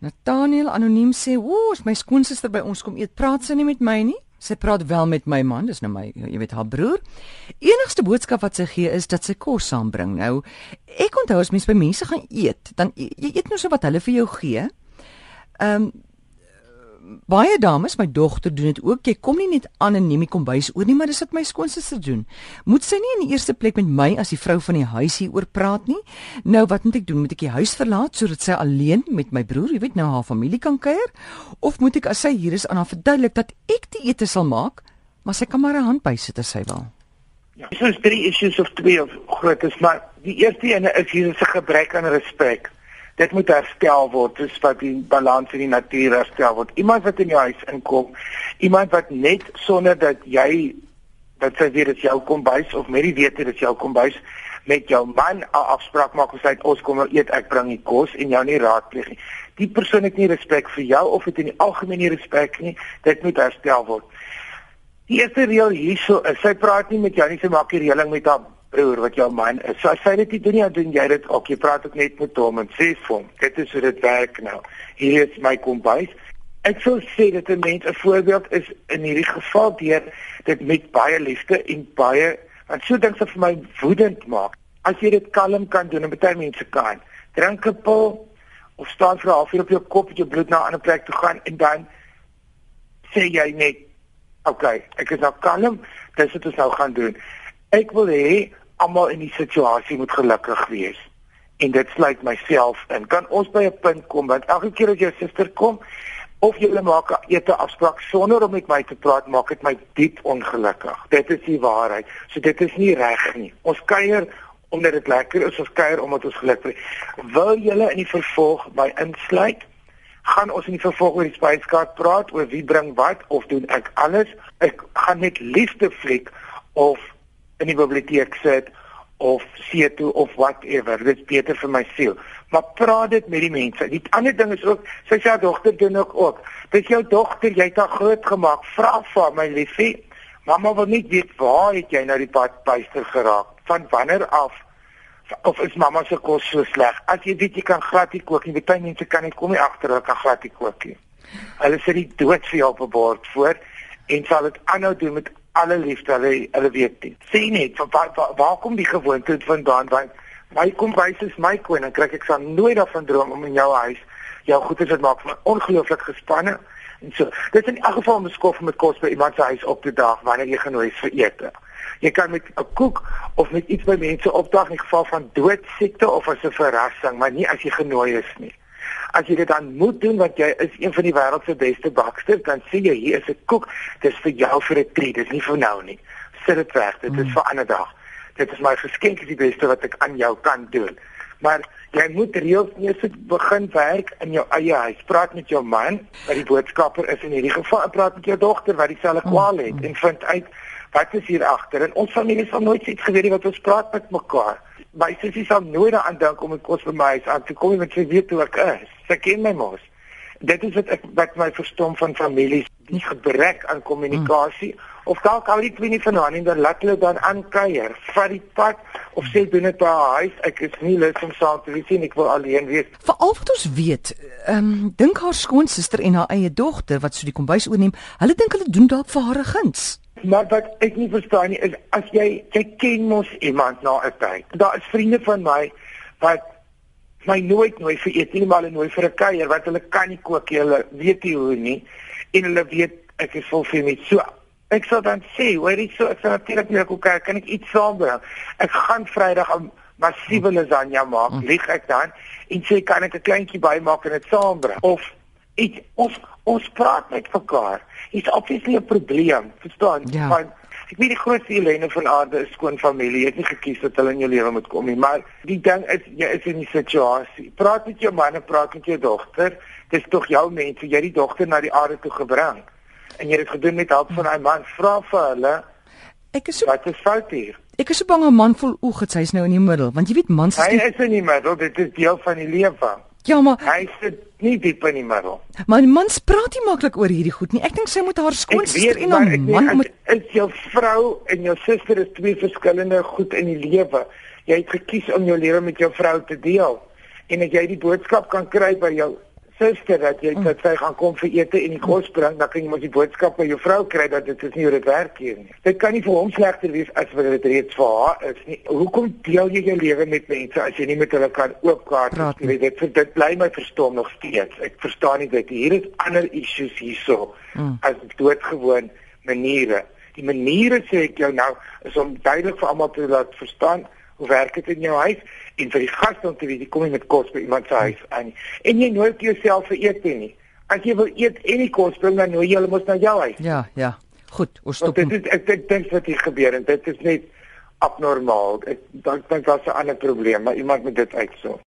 Nathaniel anoniem sê: "Ooh, as my skoonsister by ons kom eet, praat sy nie met my nie. Sy praat wel met my man, dis nou my, jy weet, haar broer. Enigste boodskap wat sy gee is dat sy kos saambring. Nou, ek onthou as mens by mense gaan eet, dan jy eet nou so wat hulle vir jou gee. Ehm um, baie dames, my dogter doen dit ook. Jy kom nie net aan en neem die kombuis oor nie, maar dis wat my skoonsister doen. Moet sy nie in die eerste plek met my as die vrou van die huis hier oor praat nie? Nou wat moet ek doen? Moet ek die huis verlaat sodat sy alleen met my broer, jy weet nou haar familie kan kuier? Of moet ek as sy hier is aan haar verduidelik dat ek die ete sal maak, maar sy kan maar 'n hand bysit as sy wil? Ja, dis is drie issues of twee of groot is, maar die eerste ene is hier is 'n gebrek aan respek dit moet herstel word. Dis wat die balans in die natuur herstel word. Iemand wat in jou huis inkom iemand wat net sonder dat jy dat sy weet dit jou kombuis of met die wete dit jou kombuis met jou man 'n afspraak maak of sê ons kom nou eet ek bring die kos en jou nie raadpleeg nie. Die persoon het nie respek vir jou of het in die algemeen nie respek nie. Dit moet herstel word. Die eerste reël hierso is sy praat nie met jou nie sy maak die reëling met haar broer wat jou man is. So as hy dit doen nie, doen jy dit ook. Jy praat ook net met hom en sê vir hom, dit is hoe dit werk nou. Hier is my kombuis. Ek sou sê dat 'n mens 'n voorbeeld is in hierdie geval deur dit met baie liefde en baie want so dink se vir my woedend maak. As jy dit kalm kan doen en baie mense kan. Drink 'n pil of staan vir 'n halfuur op jou kop met jou bloed na 'n ander plek toe gaan en dan sê jy net Oké, okay, ek is nou kalm. Dis wat ons nou gaan doen. Ek wil hê almal in die situasie moet gelukkig wees. En dit sluit myself in. Kan ons by 'n punt kom want elke keer as jou suster kom of jy wil maak 'n ete afspraak sonder om met my te praat, maak dit my diep ongelukkig. Dit is die waarheid. So dit is nie reg nie. Ons kuier omdat dit lekker is, ons kuier omdat ons gelukkig is. Wil julle in die vervolg by insluit? gaan ons in die vervolg oor die spyskaart praat oor wie bring wat of doen ek alles ek gaan net liefde fliek of in die biblioteek sit of see toe of whatever. Dit is beter vir my siel. Maar praat dit met die mense. Die ander ding is ook, sy sê dogter doen ook ook. Dis jou dogter, jy het haar groot gemaak. Vra vir my liefie. Mamma wil nie weet waar het jy nou die pad byster geraak? Van wanneer af? Of is mamma se kos so sleg? As jy weet jy kan glad nie kook nie, baie mense kan nie kom nie agter hulle kan glad nie kook nie. Hulle sit die dood vir jou op 'n bord voor en sal dit aanhou doen met alle liefde hulle hulle weet dit. Sê net van waar, waar, waar kom die gewoonte vandaan want my kombuis is my koninkryk ek sal nooit daarvan droom om in jou huis jou goeie te maak van ongelooflik gespanne en so. Dit is in elk geval om beskof met kos by iemand se huis op te dag wanneer jy genooi is vir ete. Jy kan met 'n koek of met iets by mense opdag in geval van doodsiekte of as 'n verrassing, maar nie as jy genooi is nie. As jy dit dan moet doen want jy is een van die wêreld se beste baksters, dan sê jy hier is 'n koek, dis vir jou vir 'n treat, dis nie vir nou nie. Sit dit weg, dit is mm. vir ander dag. Dit is my geskenk, is die beste wat ek aan jou kan doen. Maar jy moet reëls eers begin werk in jou eie huis. Praat met jou man, wat die boodskapper is in hierdie geval, praat met jou dogter wat dieselfde mm. kwaal het en vind uit wat is hier agter. En ons familie sal nooit iets geweet wat ons praat met mekaar my sussie sal nooit daaraan dink om 'n kos vir my aan te kom met sy weet hoe ek is. Sy ken my mos. Dit is wat ek wat my verstom van families, die gebrek aan kommunikasie hmm. of dalk al die twee nie vanaand en dan laat hulle dan aankuier, vat die pad of sê doen dit by haar huis. Ek is nie lus om saam te wees nie, ek wil alleen wees. Veral wat ons weet, ehm um, dink haar skoonsister en haar eie dogter wat so die kombuis oorneem, hulle dink hulle doen dalk vir haar 'n guns. Maar wat ek nie verstaan nie is as jy jy ken mos iemand na 'n tyd. Daar is vriende van my wat my nooit nooi vir eet nie, maar hulle nooi vir 'n kuier wat hulle kan nie kook nie. Hulle weet nie hoe nie en hulle weet ek is vol vir my. So ek sal dan sê, "Hoor jy so, ek sal natuurlik nie kook. Kan ek iets saambring? Ek gaan Vrydag 'n massiewe lasagne maak. Mm. Lieg ek dan en sê kan ek 'n kleintjie bymaak en dit saambring of iets of ons praat met mekaar. Dit's obviously 'n probleem, verstaan? Ja. Want ek weet die grootste ellende van aarde is skoon familie. Jy het nie gekies dat hulle in jou lewe moet kom nie, maar die ding is jy is in die situasie. Praat met jou man en praat met jou dogter. Dis tog jou mense, jy het die dogter na die aarde toe gebring. En jy het dit gedoen met hulp van 'n man. Vra vir hulle. Ek is so Wat is fout hier? Ek is so bang 'n man oog het hy's nou in die middel, want jy weet mans is Hy is in die middel, dit is deel van die lewe. Ja, maar hy sit nie diep in die middel. Maar mans praat nie maklik oor hierdie goed nie. Ek dink sy moet haar skoonsister en haar man moet is jou vrou en jou suster is twee verskillende goed in die lewe. Jy het gekies om jou lewe met jou vrou te deel. En as jy die boodskap kan kry by jou suster dat jy dat sy gaan kom vir ete en die kos bring, dan kan jy mos die boodskap by jou vrou kry dat dit is nie hoe dit werk hier nie. Dit kan nie vir hom slegter wees as wat dit reeds vir haar is nie. Hoekom deel jy jou lewe met mense as jy nie met hulle kan oopkaart speel? Dit dit bly my verstom nog steeds. Ek verstaan nie dit. Hier is ander issues hierso mm. as doodgewoon maniere. Die maniere sê ek jou nou is om duidelik vir almal te laat verstaan hoe werk dit in jou huis en vir die gaste om te weet jy kom nie met kos by iemand se huis aan nie. En jy nooi jouself vir ete nie. As jy wil eet en die kos bring dan nooi jy hulle mos na jou huis. Ja, ja. Goed, ons stop. Dit is ek dink dit wat hier gebeur en dit is net abnormaal. Ek dink dit was 'n ander probleem, maar iemand moet dit uitsoek.